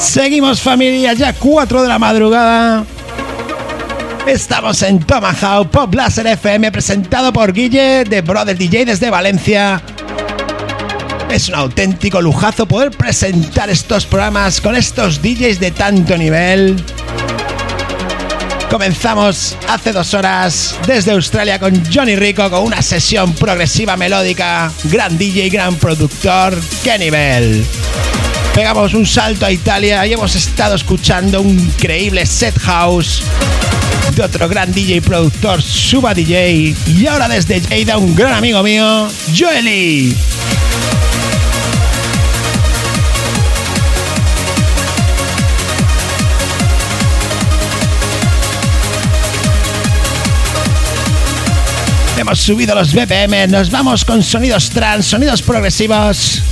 Seguimos familia, ya 4 de la madrugada. Estamos en Tomahawk Pop Blaster FM presentado por Guille de Brother DJ desde Valencia. Es un auténtico lujazo poder presentar estos programas con estos DJs de tanto nivel. Comenzamos hace dos horas desde Australia con Johnny Rico con una sesión progresiva melódica. Gran DJ, gran productor. ¡Qué nivel! Pegamos un salto a Italia y hemos estado escuchando un increíble set house de otro gran DJ y productor, Suba DJ. Y ahora desde Jada, un gran amigo mío, Joely. Hemos subido los BPM, nos vamos con sonidos trans, sonidos progresivos.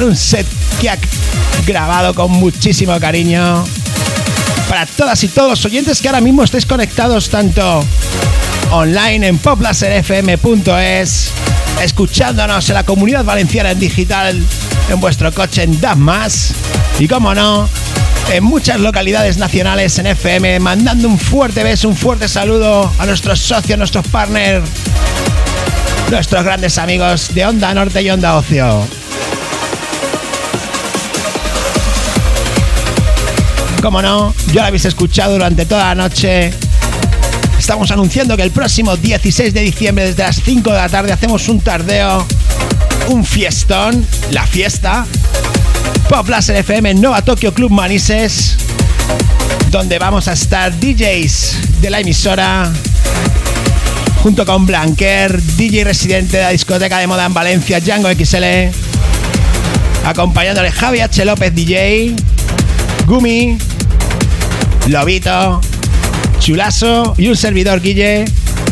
Un set que ha grabado con muchísimo cariño. Para todas y todos los oyentes que ahora mismo estéis conectados tanto online en poplaserfm.es, escuchándonos en la comunidad valenciana en digital, en vuestro coche en DAF+, y como no, en muchas localidades nacionales en FM, mandando un fuerte beso, un fuerte saludo a nuestros socios, nuestros partners, nuestros grandes amigos de Onda Norte y Onda Ocio. Como no, ya lo habéis escuchado durante toda la noche. Estamos anunciando que el próximo 16 de diciembre, desde las 5 de la tarde, hacemos un tardeo, un fiestón, la fiesta, Pop Laser FM Nova Tokyo Club Manises, donde vamos a estar DJs de la emisora, junto con Blanquer, DJ residente de la discoteca de moda en Valencia, Django XL, acompañándole Javi H. López DJ, Gumi, Lobito, Chulazo y un servidor Guille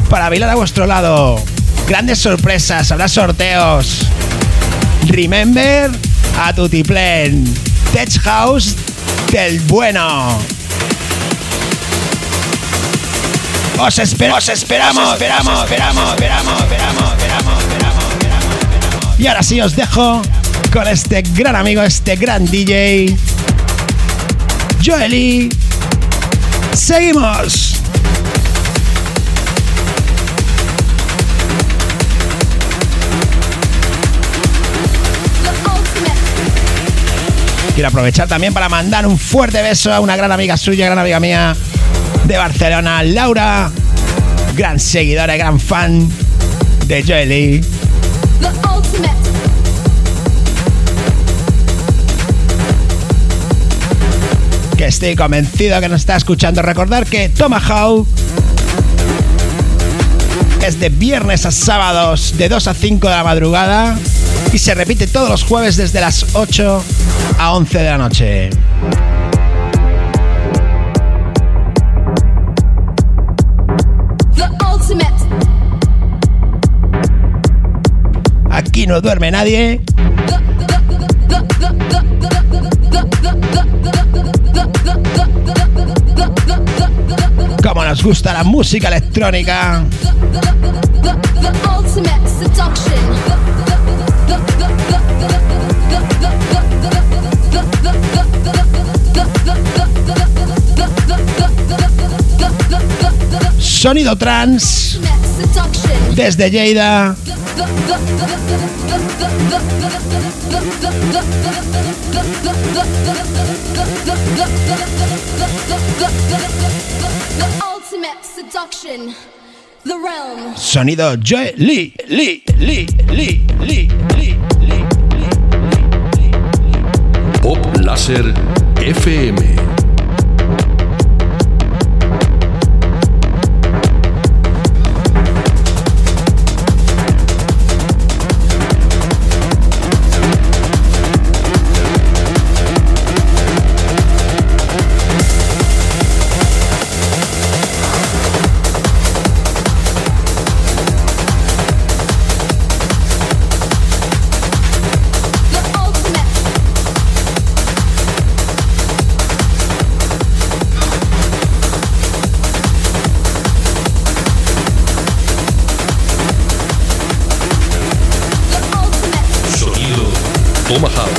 para bailar a vuestro lado. Grandes sorpresas, habrá sorteos. Remember a Tutiplen. Tech House del bueno. Os, esper os esperamos, esperamos, esperamos, esperamos, esperamos, esperamos, esperamos, Y ahora sí os dejo con este gran amigo, este gran DJ, Joely. Seguimos. Quiero aprovechar también para mandar un fuerte beso a una gran amiga suya, gran amiga mía de Barcelona, Laura, gran seguidora gran fan de Joely. Estoy convencido que nos está escuchando. Recordar que Tomahawk es de viernes a sábados de 2 a 5 de la madrugada y se repite todos los jueves desde las 8 a 11 de la noche. Aquí no duerme nadie. Nos gusta la música electrónica. Sonido trans desde Lleida. Sonido Joy Lee, Lee, Lee, Lee, Lee, Lee, Lee, Pop Láser FM. Tomahawk.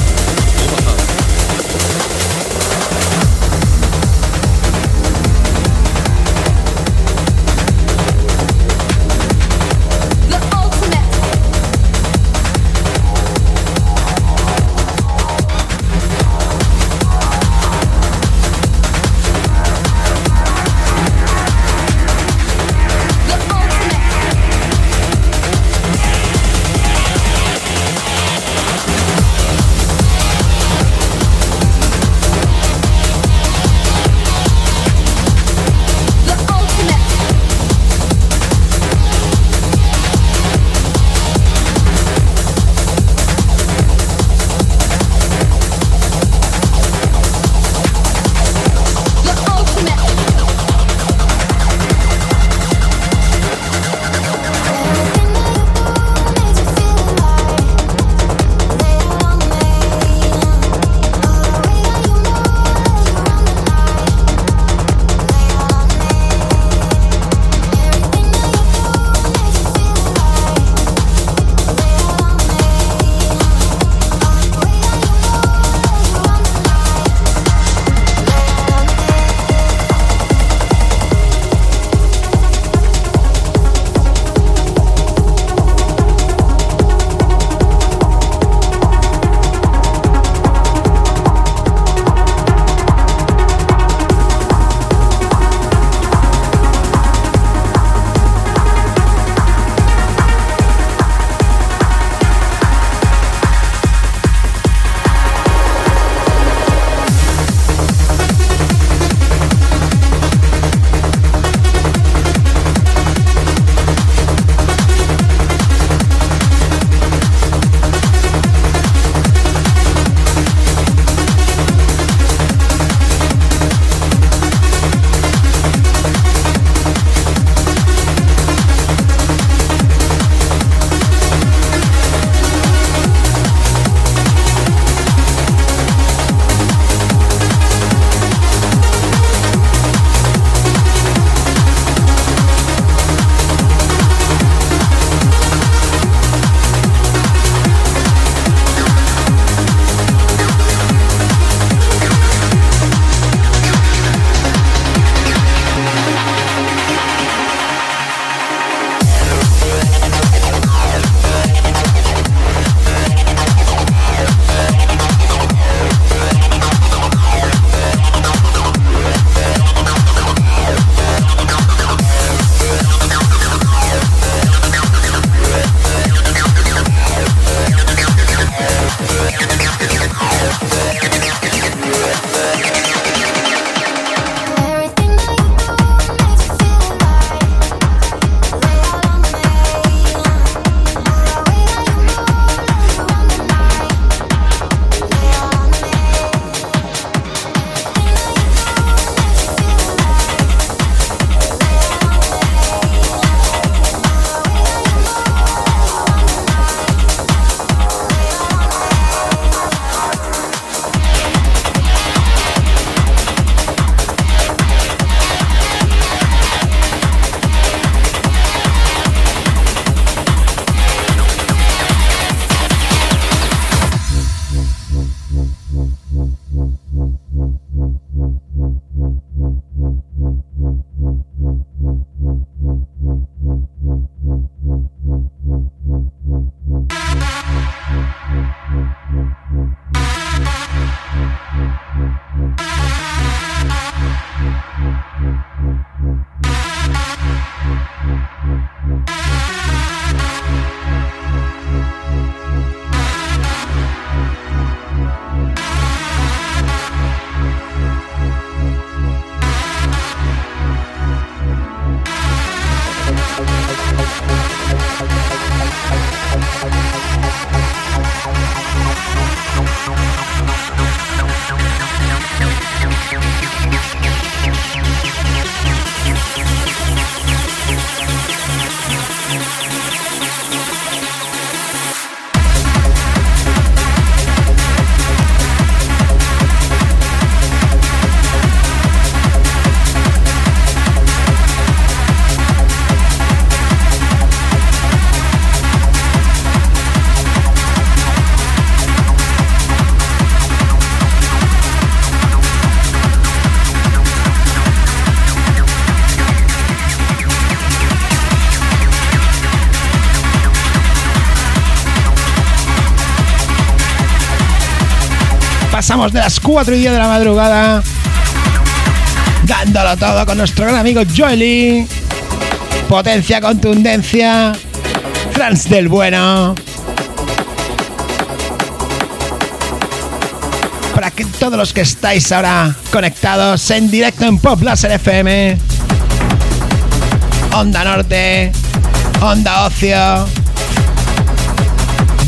Pasamos de las 4 y 10 de la madrugada. Dándolo todo con nuestro gran amigo Joely. Potencia, contundencia. Trans del bueno. Para que todos los que estáis ahora conectados en directo en Pop Laser FM. Onda Norte. Onda Ocio.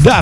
Da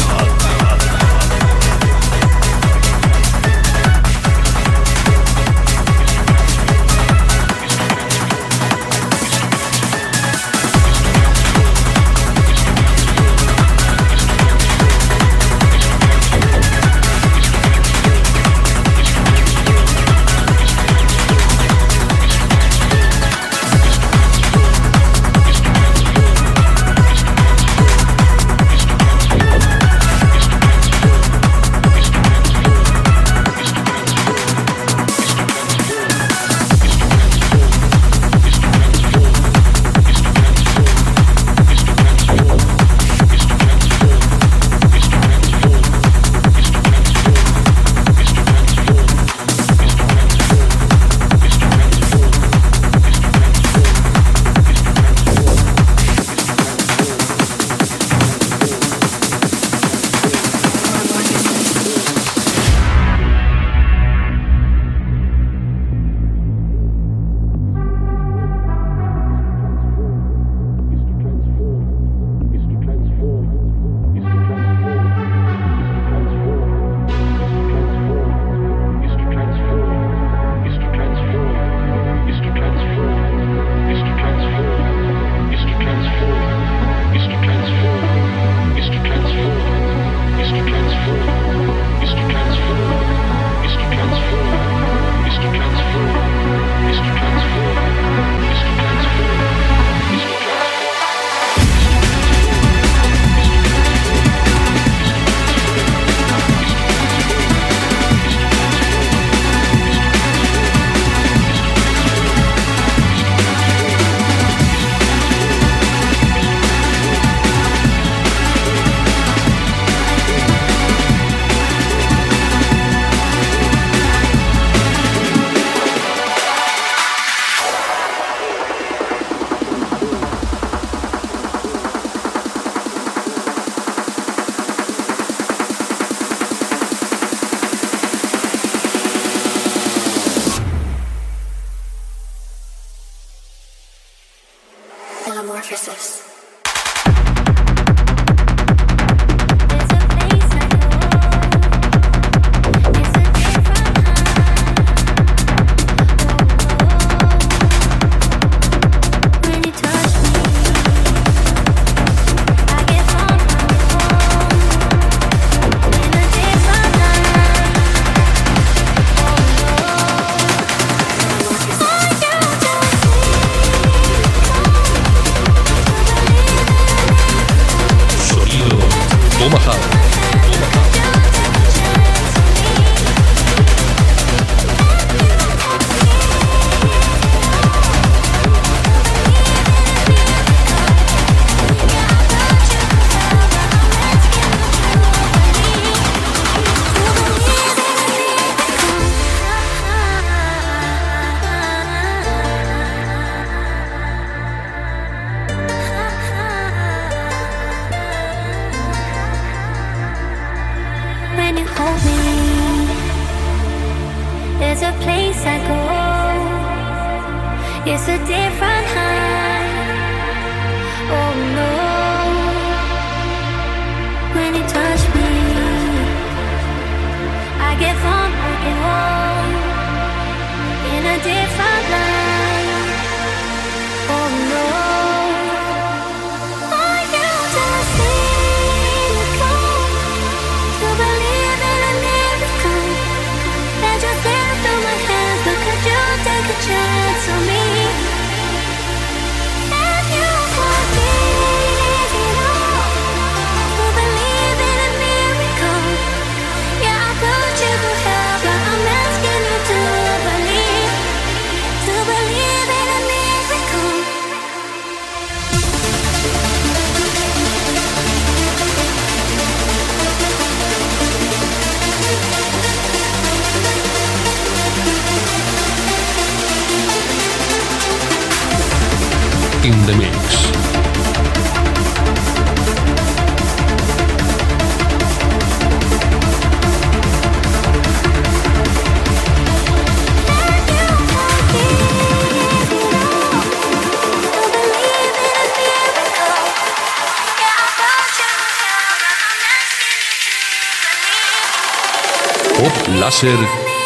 The mix.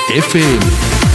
FM.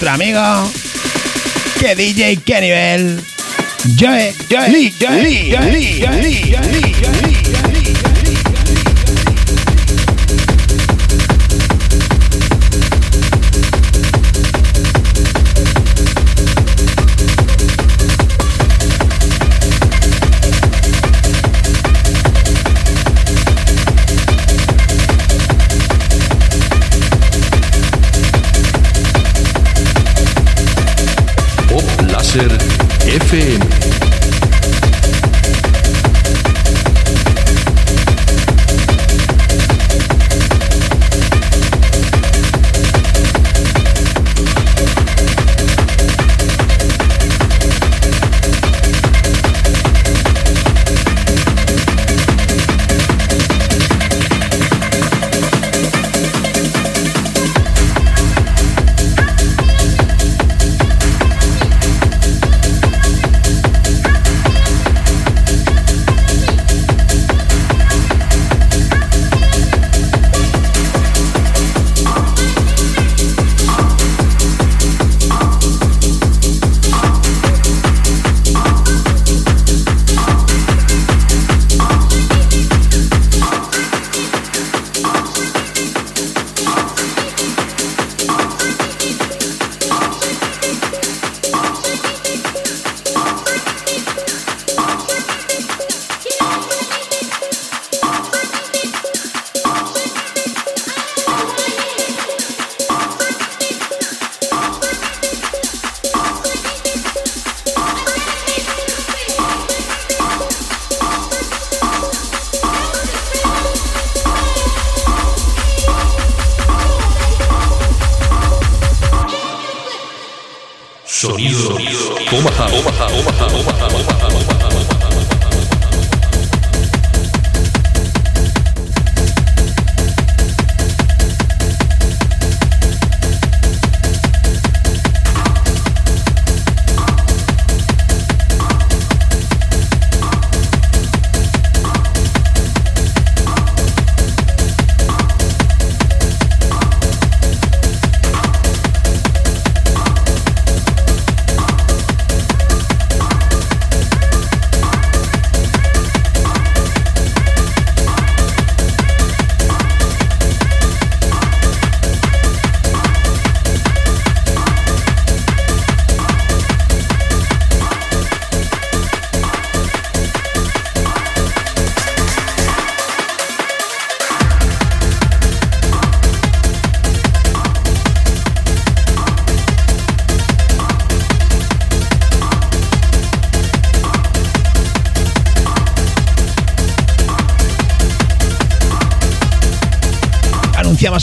Nuestro amigo que DJ qué nivel Joe, Joe, Lee, Joe, Lee, Joe, Lee, Joe, Lee, Joe, Lee, Joe, Lee. FM.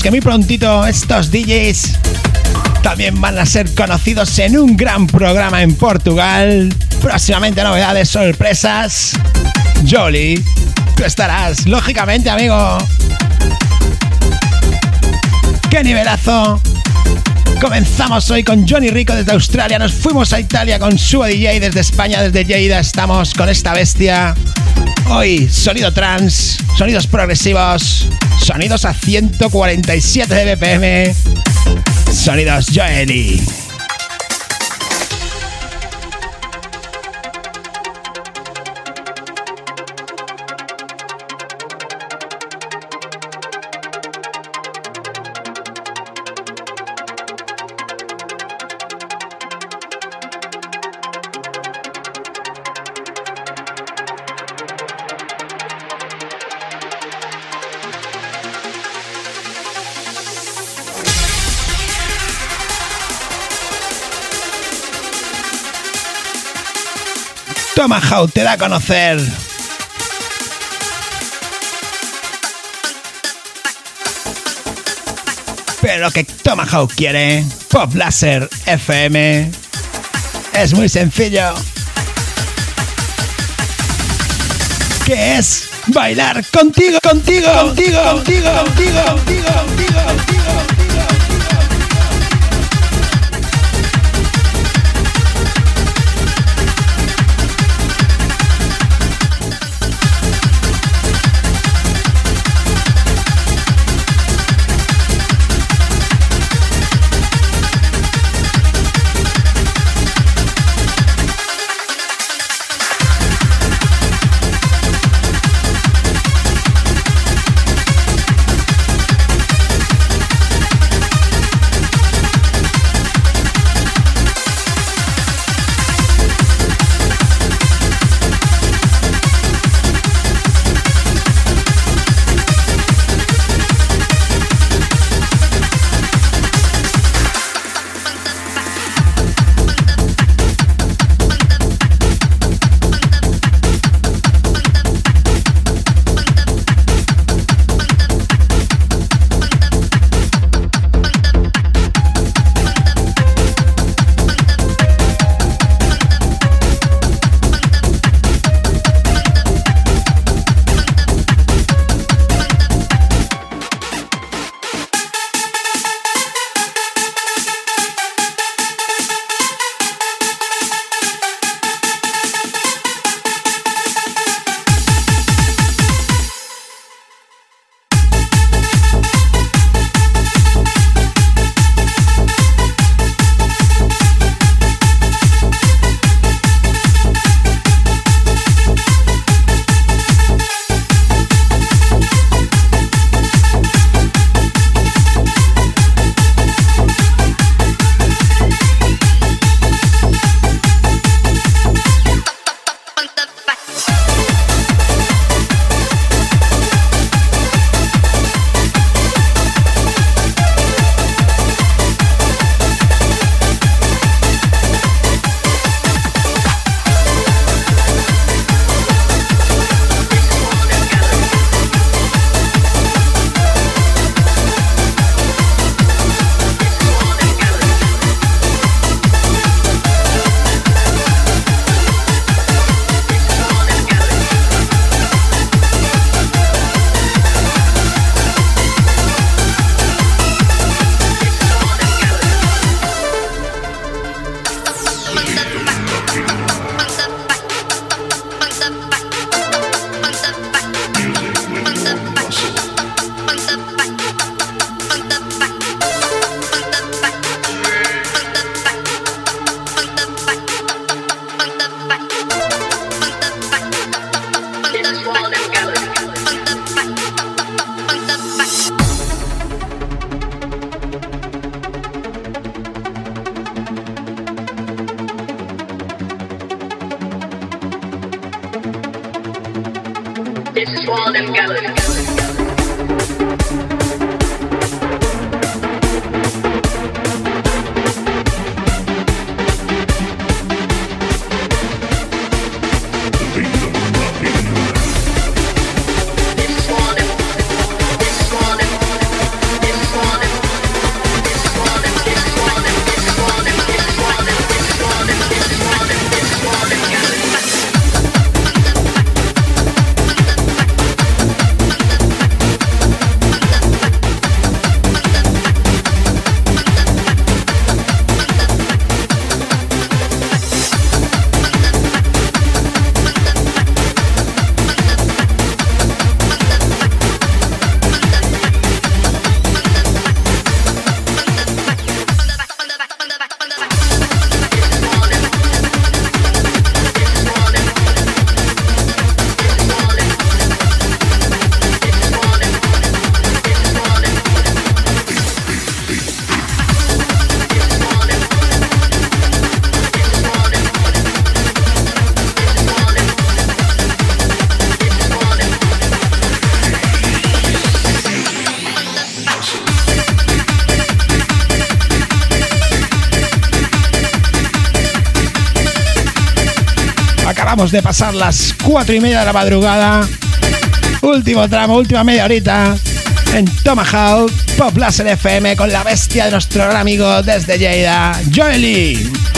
Que muy prontito estos DJs también van a ser conocidos en un gran programa en Portugal. Próximamente novedades, sorpresas. Jolly, tú estarás, lógicamente, amigo. ¡Qué nivelazo! Comenzamos hoy con Johnny Rico desde Australia, nos fuimos a Italia con Suo DJ desde España, desde Lleida estamos con esta bestia. Hoy sonido trans, sonidos progresivos, sonidos a 147 de BPM, sonidos Joely. Tomahawk te da a conocer. Pero que Tomahawk quiere, Pop Laser FM, es muy sencillo. Que es bailar contigo, contigo, contigo, contigo, contigo, contigo, contigo, contigo. De pasar las cuatro y media de la madrugada. Último tramo, última media horita en Tomahawk Pop Laser FM con la bestia de nuestro gran amigo desde Lleida, Joely.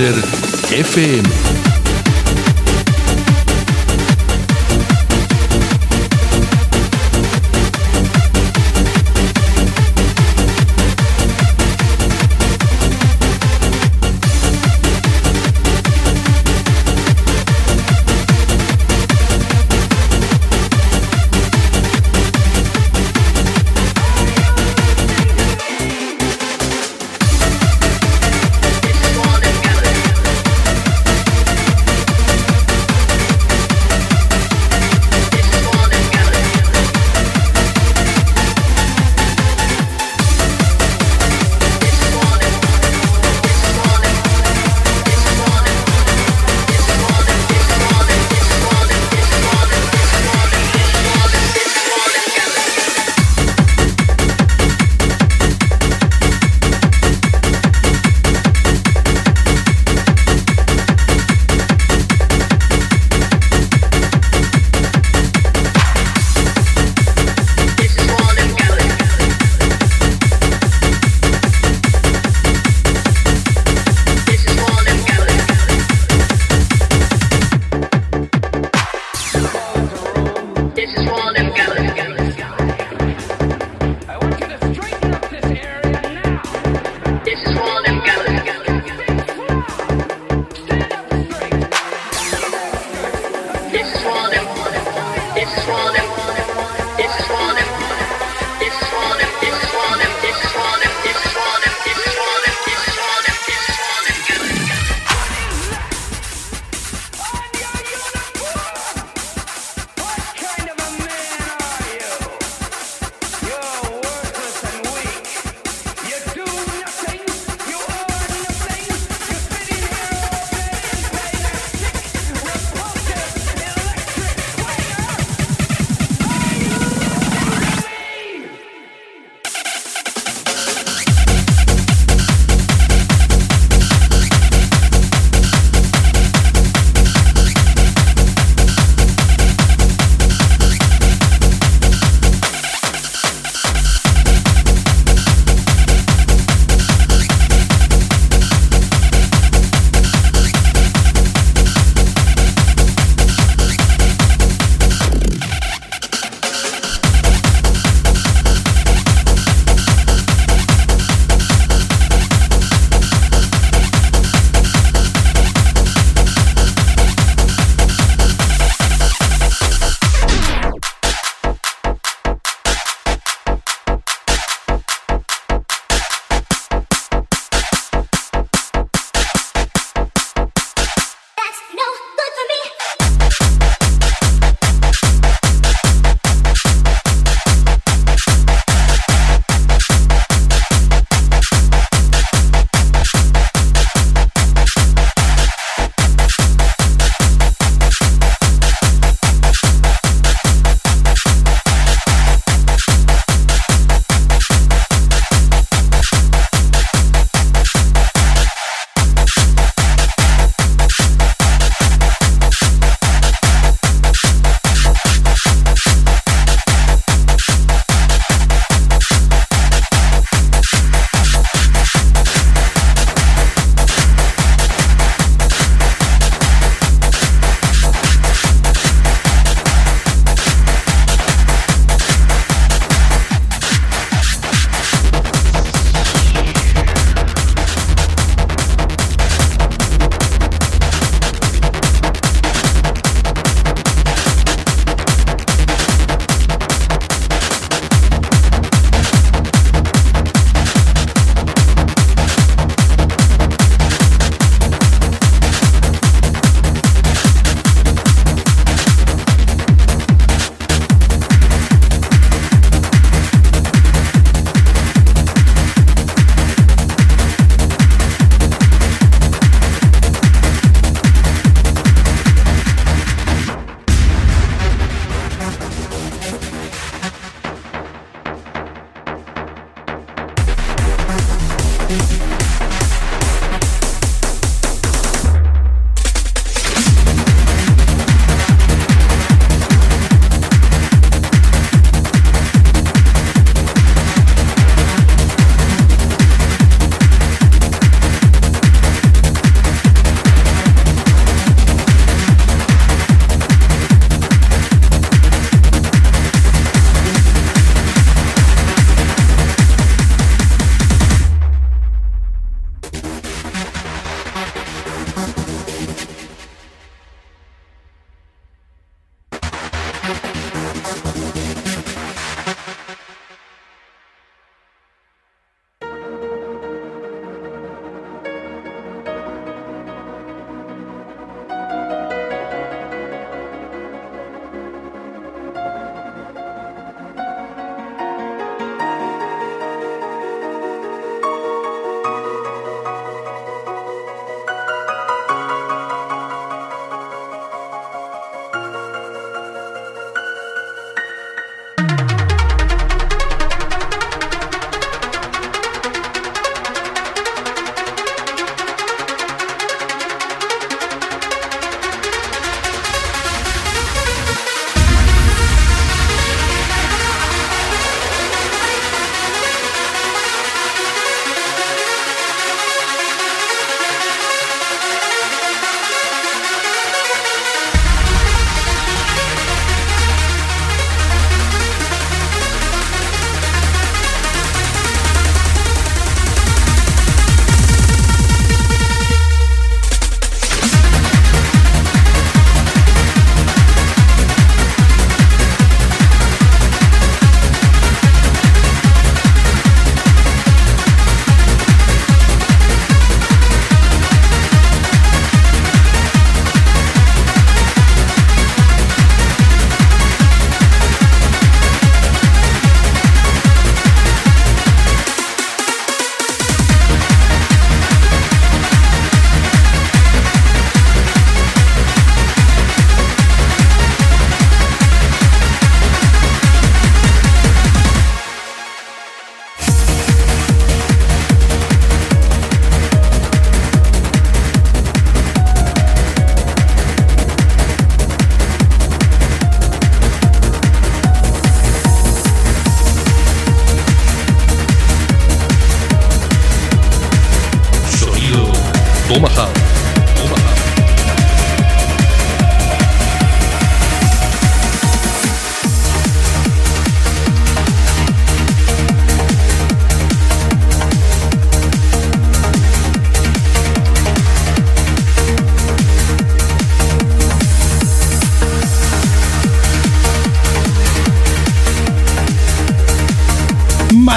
Láser FM.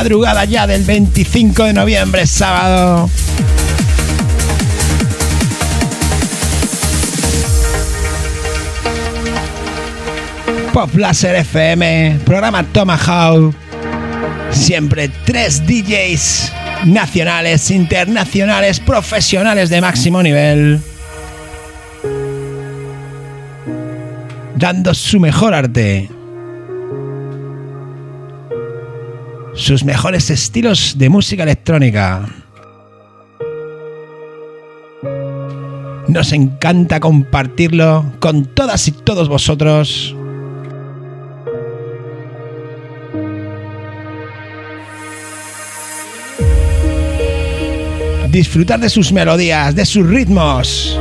Madrugada ya del 25 de noviembre, sábado. Pop Laser FM, programa Tomahawk. Siempre tres DJs nacionales, internacionales, profesionales de máximo nivel. Dando su mejor arte. Sus mejores estilos de música electrónica. Nos encanta compartirlo con todas y todos vosotros. Disfrutar de sus melodías, de sus ritmos,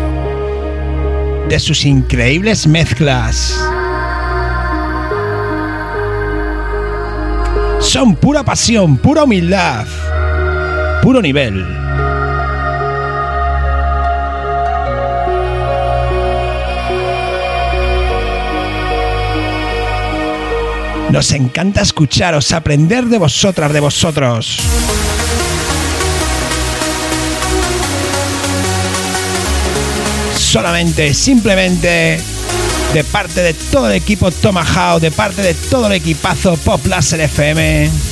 de sus increíbles mezclas. Son pura pasión, pura humildad, puro nivel. Nos encanta escucharos, aprender de vosotras, de vosotros. Solamente, simplemente de parte de todo el equipo Tomahawk, de parte de todo el equipazo Pop Laser FM.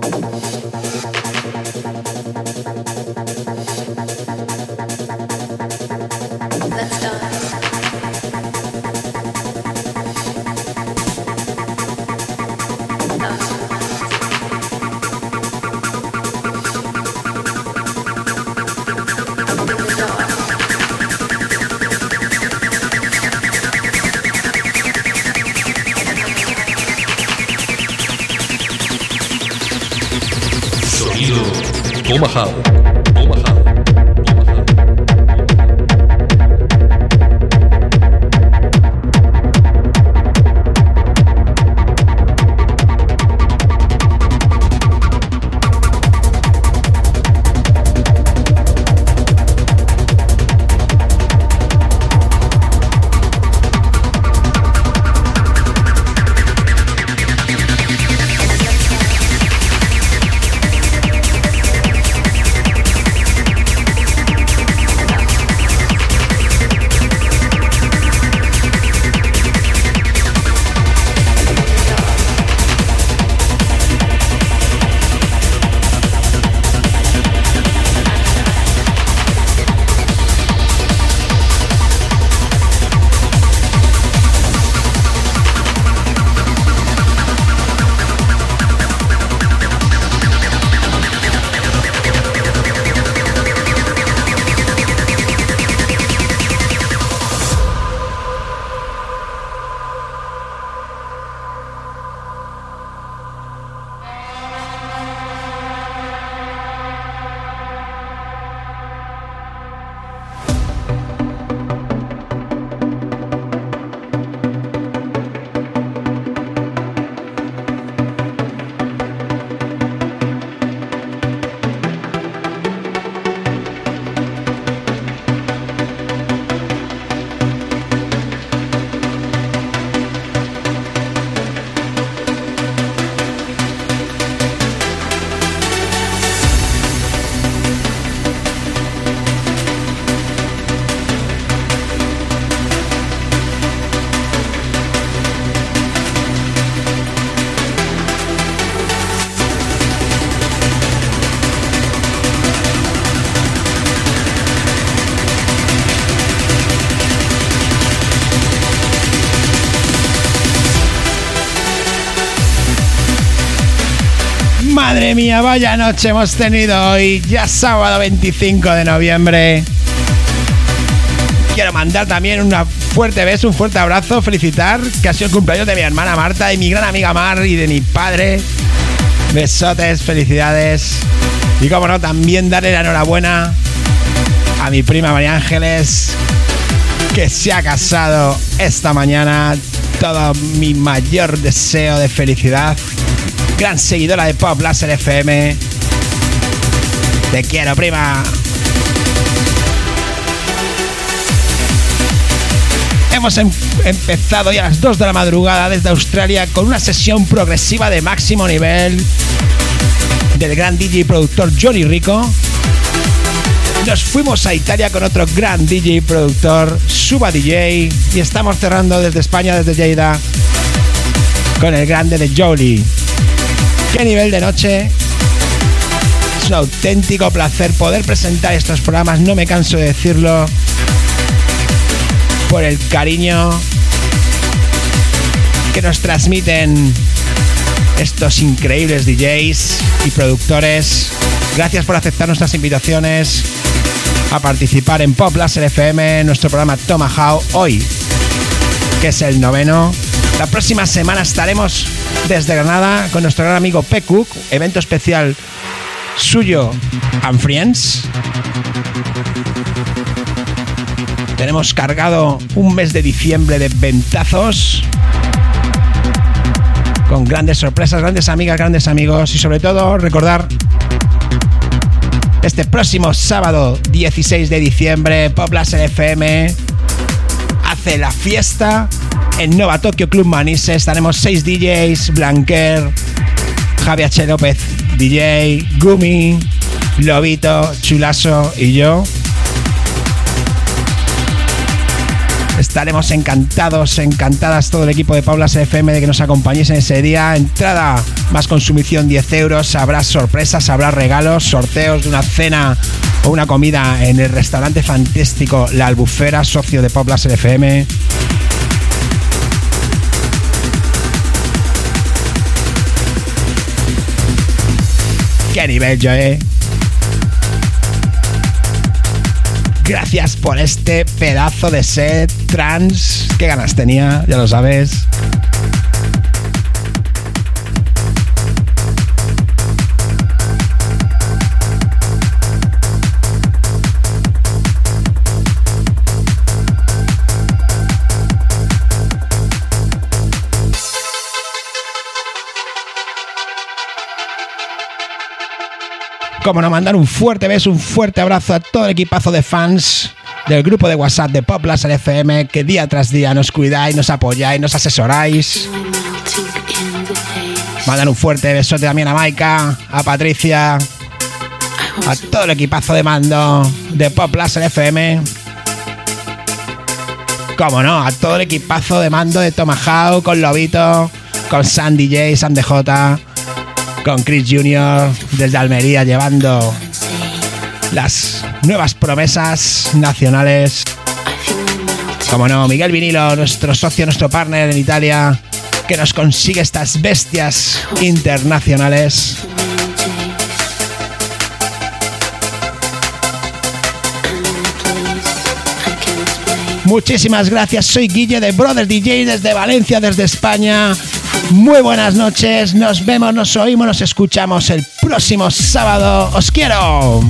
How. Mía, vaya noche hemos tenido hoy, ya sábado 25 de noviembre. Quiero mandar también un fuerte beso, un fuerte abrazo, felicitar que ha sido el cumpleaños de mi hermana Marta y mi gran amiga Mar y de mi padre. Besotes, felicidades. Y como no, también darle la enhorabuena a mi prima María Ángeles, que se ha casado esta mañana. Todo mi mayor deseo de felicidad gran seguidora de Pop Laser FM. Te quiero, prima. Hemos em-, empezado ya a las 2 de la madrugada desde Australia con una sesión progresiva de máximo nivel del gran DJ productor Johnny Rico. Nos fuimos a Italia con otro gran DJ productor, Suba DJ, y estamos cerrando desde España, desde Lleida, con el grande de Jolie. Qué nivel de noche. Es un auténtico placer poder presentar estos programas, no me canso de decirlo, por el cariño que nos transmiten estos increíbles DJs y productores. Gracias por aceptar nuestras invitaciones a participar en Pop Laser FM, nuestro programa Tomahawk hoy, que es el noveno. La próxima semana estaremos desde Granada con nuestro gran amigo P. Evento especial suyo and Friends. Tenemos cargado un mes de diciembre de ventazos con grandes sorpresas, grandes amigas, grandes amigos y sobre todo recordar este próximo sábado 16 de diciembre Poplas FM hace la fiesta en Nova Tokyo Club Manise estaremos seis DJs, Blanquer, Javier H. López, DJ, Gumi, Lobito, Chulaso y yo. Estaremos encantados, encantadas todo el equipo de Paulas FM de que nos acompañéis en ese día. Entrada más consumición 10 euros, habrá sorpresas, habrá regalos, sorteos de una cena o una comida en el restaurante fantástico La Albufera, socio de Paulas FM. Qué nivel eh. Gracias por este pedazo de set trans. Qué ganas tenía, ya lo sabes. Como no, mandar un fuerte beso, un fuerte abrazo a todo el equipazo de fans del grupo de WhatsApp de Pop Laser FM que día tras día nos cuidáis, nos apoyáis, nos asesoráis. Mandar un fuerte besote también a Maika, a Patricia, a todo el equipazo de mando de Pop FM. Como no, a todo el equipazo de mando de Tomahawk con Lobito, con Sandy J, Sandy J con Chris Jr. desde Almería llevando las nuevas promesas nacionales. Como no, Miguel Vinilo, nuestro socio, nuestro partner en Italia, que nos consigue estas bestias internacionales. Muchísimas gracias, soy Guille de Brother DJ desde Valencia, desde España. Muy buenas noches, nos vemos, nos oímos, nos escuchamos el próximo sábado. Os quiero.